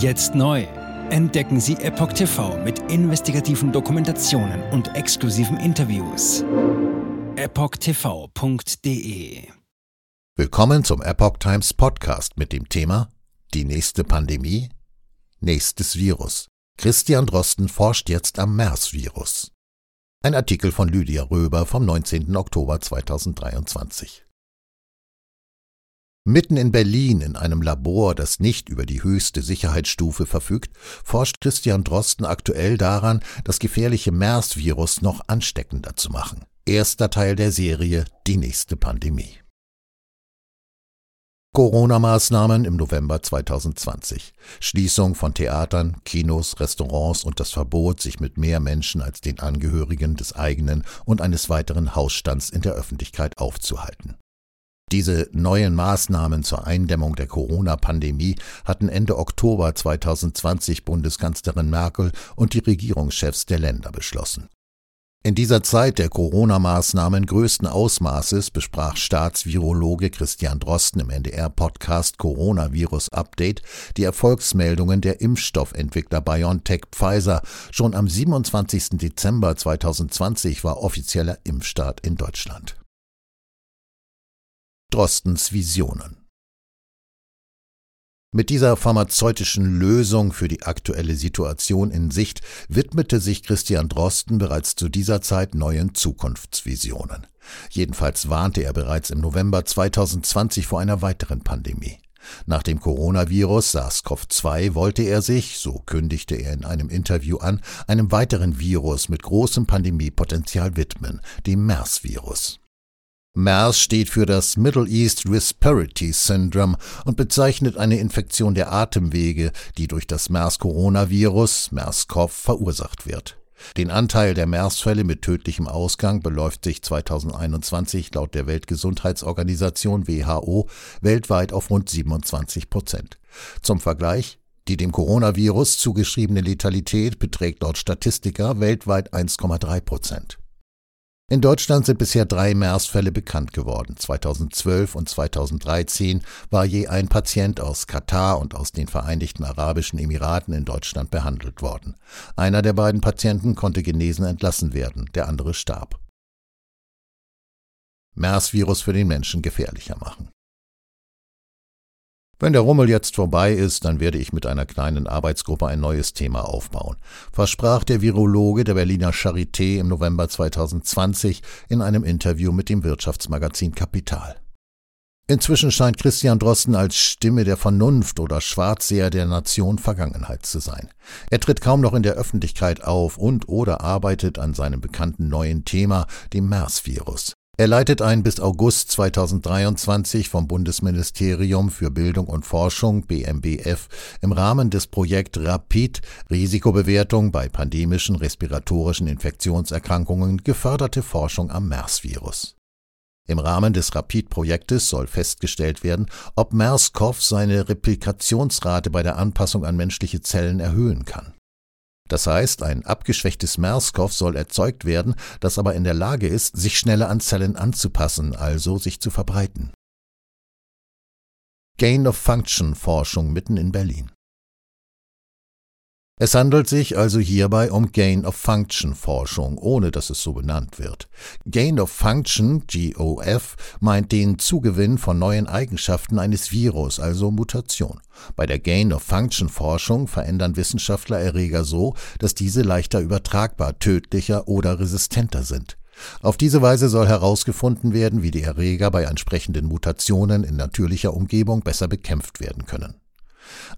Jetzt neu. Entdecken Sie Epoch TV mit investigativen Dokumentationen und exklusiven Interviews. EpochTV.de Willkommen zum Epoch Times Podcast mit dem Thema Die nächste Pandemie? Nächstes Virus. Christian Drosten forscht jetzt am MERS-Virus. Ein Artikel von Lydia Röber vom 19. Oktober 2023. Mitten in Berlin in einem Labor, das nicht über die höchste Sicherheitsstufe verfügt, forscht Christian Drosten aktuell daran, das gefährliche MERS-Virus noch ansteckender zu machen. Erster Teil der Serie Die nächste Pandemie. Corona-Maßnahmen im November 2020. Schließung von Theatern, Kinos, Restaurants und das Verbot, sich mit mehr Menschen als den Angehörigen des eigenen und eines weiteren Hausstands in der Öffentlichkeit aufzuhalten. Diese neuen Maßnahmen zur Eindämmung der Corona-Pandemie hatten Ende Oktober 2020 Bundeskanzlerin Merkel und die Regierungschefs der Länder beschlossen. In dieser Zeit der Corona-Maßnahmen größten Ausmaßes besprach Staatsvirologe Christian Drosten im NDR-Podcast Coronavirus Update die Erfolgsmeldungen der Impfstoffentwickler BioNTech Pfizer. Schon am 27. Dezember 2020 war offizieller Impfstart in Deutschland. Drostens Visionen. Mit dieser pharmazeutischen Lösung für die aktuelle Situation in Sicht widmete sich Christian Drosten bereits zu dieser Zeit neuen Zukunftsvisionen. Jedenfalls warnte er bereits im November 2020 vor einer weiteren Pandemie. Nach dem Coronavirus SARS-CoV-2 wollte er sich, so kündigte er in einem Interview an, einem weiteren Virus mit großem Pandemiepotenzial widmen, dem MERS-Virus. MERS steht für das Middle East Respiratory Syndrome und bezeichnet eine Infektion der Atemwege, die durch das MERS-Coronavirus, MERS-CoV, verursacht wird. Den Anteil der MERS-Fälle mit tödlichem Ausgang beläuft sich 2021 laut der Weltgesundheitsorganisation WHO weltweit auf rund 27 Prozent. Zum Vergleich, die dem Coronavirus zugeschriebene Letalität beträgt laut Statistiker weltweit 1,3 Prozent. In Deutschland sind bisher drei MERS-Fälle bekannt geworden. 2012 und 2013 war je ein Patient aus Katar und aus den Vereinigten Arabischen Emiraten in Deutschland behandelt worden. Einer der beiden Patienten konnte genesen entlassen werden, der andere starb. MERS-Virus für den Menschen gefährlicher machen. Wenn der Rummel jetzt vorbei ist, dann werde ich mit einer kleinen Arbeitsgruppe ein neues Thema aufbauen, versprach der Virologe der Berliner Charité im November 2020 in einem Interview mit dem Wirtschaftsmagazin Kapital. Inzwischen scheint Christian Drosten als Stimme der Vernunft oder Schwarzseher der Nation Vergangenheit zu sein. Er tritt kaum noch in der Öffentlichkeit auf und oder arbeitet an seinem bekannten neuen Thema, dem MERS-Virus. Er leitet ein bis August 2023 vom Bundesministerium für Bildung und Forschung BMBF im Rahmen des Projekt RAPID Risikobewertung bei pandemischen respiratorischen Infektionserkrankungen geförderte Forschung am MERS-Virus. Im Rahmen des RAPID-Projektes soll festgestellt werden, ob MERS-CoV seine Replikationsrate bei der Anpassung an menschliche Zellen erhöhen kann. Das heißt, ein abgeschwächtes MERS-CoV soll erzeugt werden, das aber in der Lage ist, sich schneller an Zellen anzupassen, also sich zu verbreiten. Gain-of-Function-Forschung mitten in Berlin. Es handelt sich also hierbei um Gain-of-Function-Forschung, ohne dass es so benannt wird. Gain-of-Function, GOF, meint den Zugewinn von neuen Eigenschaften eines Virus, also Mutation. Bei der Gain-of-Function-Forschung verändern Wissenschaftler Erreger so, dass diese leichter übertragbar, tödlicher oder resistenter sind. Auf diese Weise soll herausgefunden werden, wie die Erreger bei entsprechenden Mutationen in natürlicher Umgebung besser bekämpft werden können.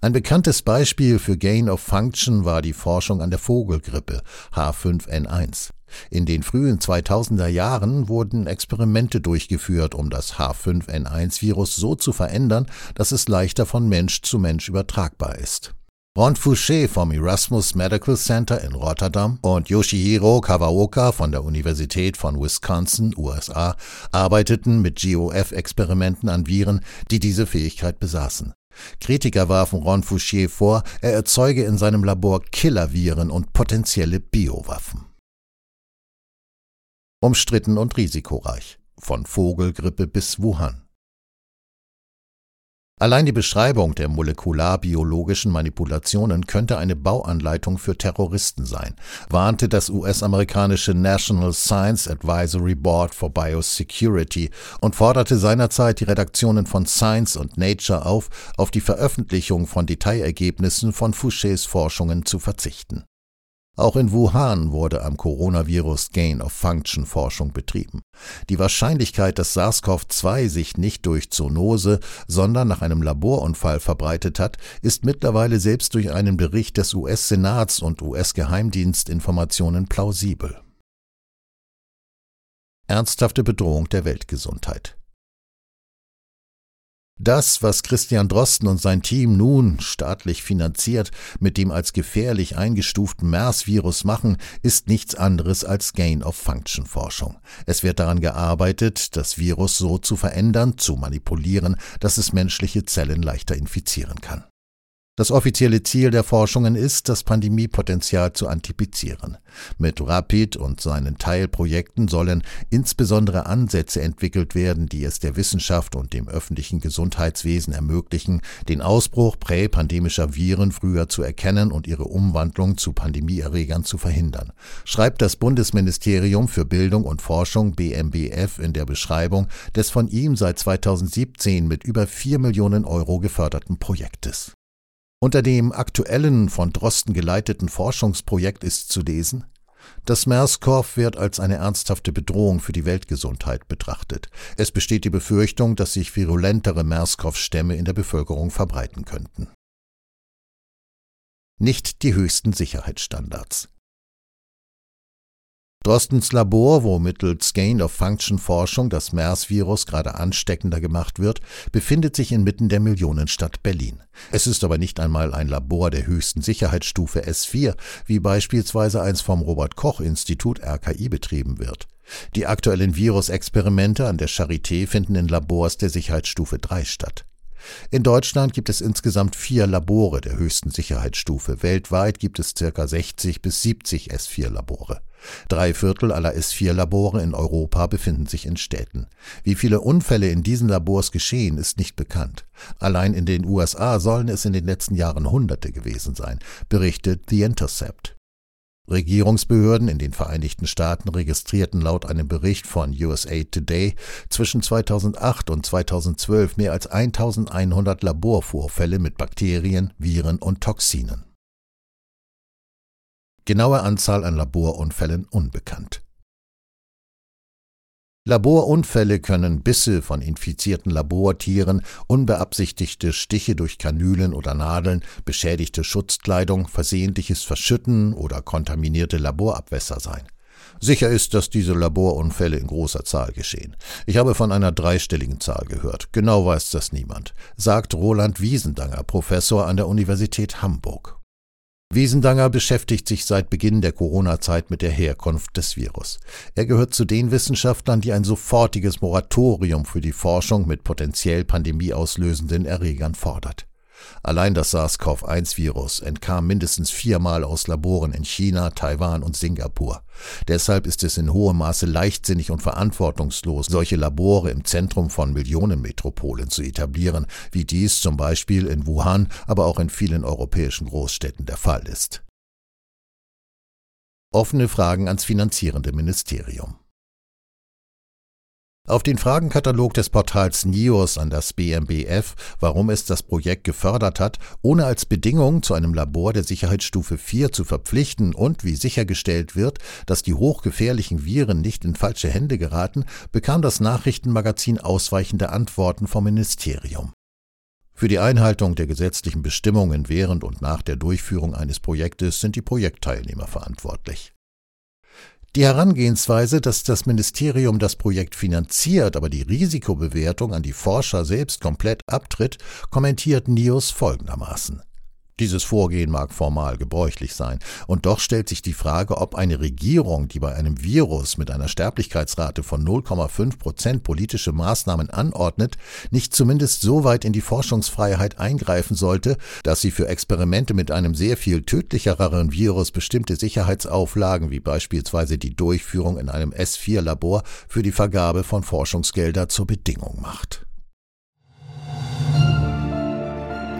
Ein bekanntes Beispiel für Gain of Function war die Forschung an der Vogelgrippe H5N1. In den frühen 2000er Jahren wurden Experimente durchgeführt, um das H5N1-Virus so zu verändern, dass es leichter von Mensch zu Mensch übertragbar ist. Ron Fouché vom Erasmus Medical Center in Rotterdam und Yoshihiro Kawaoka von der Universität von Wisconsin, USA, arbeiteten mit GOF-Experimenten an Viren, die diese Fähigkeit besaßen. Kritiker warfen Ron Fouchier vor, er erzeuge in seinem Labor Killerviren und potenzielle Biowaffen. Umstritten und risikoreich. Von Vogelgrippe bis Wuhan. Allein die Beschreibung der molekularbiologischen Manipulationen könnte eine Bauanleitung für Terroristen sein, warnte das US-amerikanische National Science Advisory Board for Biosecurity und forderte seinerzeit die Redaktionen von Science und Nature auf, auf die Veröffentlichung von Detailergebnissen von Fouchés Forschungen zu verzichten. Auch in Wuhan wurde am Coronavirus Gain-of-Function-Forschung betrieben. Die Wahrscheinlichkeit, dass SARS-CoV-2 sich nicht durch Zoonose, sondern nach einem Laborunfall verbreitet hat, ist mittlerweile selbst durch einen Bericht des US-Senats und US-Geheimdienstinformationen plausibel. Ernsthafte Bedrohung der Weltgesundheit. Das, was Christian Drosten und sein Team nun staatlich finanziert mit dem als gefährlich eingestuften MERS-Virus machen, ist nichts anderes als Gain-of-Function-Forschung. Es wird daran gearbeitet, das Virus so zu verändern, zu manipulieren, dass es menschliche Zellen leichter infizieren kann. Das offizielle Ziel der Forschungen ist, das Pandemiepotenzial zu antipizieren. Mit Rapid und seinen Teilprojekten sollen insbesondere Ansätze entwickelt werden, die es der Wissenschaft und dem öffentlichen Gesundheitswesen ermöglichen, den Ausbruch präpandemischer Viren früher zu erkennen und ihre Umwandlung zu Pandemieerregern zu verhindern, schreibt das Bundesministerium für Bildung und Forschung BMBF in der Beschreibung des von ihm seit 2017 mit über vier Millionen Euro geförderten Projektes. Unter dem aktuellen von Drosten geleiteten Forschungsprojekt ist zu lesen, das MERS-CoV wird als eine ernsthafte Bedrohung für die Weltgesundheit betrachtet. Es besteht die Befürchtung, dass sich virulentere MERS-CoV-Stämme in der Bevölkerung verbreiten könnten. Nicht die höchsten Sicherheitsstandards. Drostens Labor, wo mittels Gain-of-Function-Forschung das MERS-Virus gerade ansteckender gemacht wird, befindet sich inmitten der Millionenstadt Berlin. Es ist aber nicht einmal ein Labor der höchsten Sicherheitsstufe S4, wie beispielsweise eins vom Robert-Koch-Institut RKI betrieben wird. Die aktuellen Virusexperimente an der Charité finden in Labors der Sicherheitsstufe 3 statt. In Deutschland gibt es insgesamt vier Labore der höchsten Sicherheitsstufe. Weltweit gibt es circa 60 bis 70 S4-Labore. Drei Viertel aller S4-Labore in Europa befinden sich in Städten. Wie viele Unfälle in diesen Labors geschehen, ist nicht bekannt. Allein in den USA sollen es in den letzten Jahren Hunderte gewesen sein, berichtet The Intercept. Regierungsbehörden in den Vereinigten Staaten registrierten laut einem Bericht von USA Today zwischen 2008 und 2012 mehr als 1100 Laborvorfälle mit Bakterien, Viren und Toxinen. Genaue Anzahl an Laborunfällen unbekannt. Laborunfälle können Bisse von infizierten Labortieren, unbeabsichtigte Stiche durch Kanülen oder Nadeln, beschädigte Schutzkleidung, versehentliches Verschütten oder kontaminierte Laborabwässer sein. Sicher ist, dass diese Laborunfälle in großer Zahl geschehen. Ich habe von einer dreistelligen Zahl gehört. Genau weiß das niemand, sagt Roland Wiesendanger, Professor an der Universität Hamburg. Wiesendanger beschäftigt sich seit Beginn der Corona-Zeit mit der Herkunft des Virus. Er gehört zu den Wissenschaftlern, die ein sofortiges Moratorium für die Forschung mit potenziell pandemieauslösenden Erregern fordert. Allein das SARS-CoV-1-Virus entkam mindestens viermal aus Laboren in China, Taiwan und Singapur. Deshalb ist es in hohem Maße leichtsinnig und verantwortungslos, solche Labore im Zentrum von Millionenmetropolen zu etablieren, wie dies zum Beispiel in Wuhan, aber auch in vielen europäischen Großstädten der Fall ist. Offene Fragen ans finanzierende Ministerium. Auf den Fragenkatalog des Portals NIOS an das BMBF, warum es das Projekt gefördert hat, ohne als Bedingung zu einem Labor der Sicherheitsstufe 4 zu verpflichten und wie sichergestellt wird, dass die hochgefährlichen Viren nicht in falsche Hände geraten, bekam das Nachrichtenmagazin ausweichende Antworten vom Ministerium. Für die Einhaltung der gesetzlichen Bestimmungen während und nach der Durchführung eines Projektes sind die Projektteilnehmer verantwortlich. Die Herangehensweise, dass das Ministerium das Projekt finanziert, aber die Risikobewertung an die Forscher selbst komplett abtritt, kommentiert Nios folgendermaßen. Dieses Vorgehen mag formal gebräuchlich sein, und doch stellt sich die Frage, ob eine Regierung, die bei einem Virus mit einer Sterblichkeitsrate von 0,5 Prozent politische Maßnahmen anordnet, nicht zumindest so weit in die Forschungsfreiheit eingreifen sollte, dass sie für Experimente mit einem sehr viel tödlichereren Virus bestimmte Sicherheitsauflagen wie beispielsweise die Durchführung in einem S4-Labor für die Vergabe von Forschungsgelder zur Bedingung macht.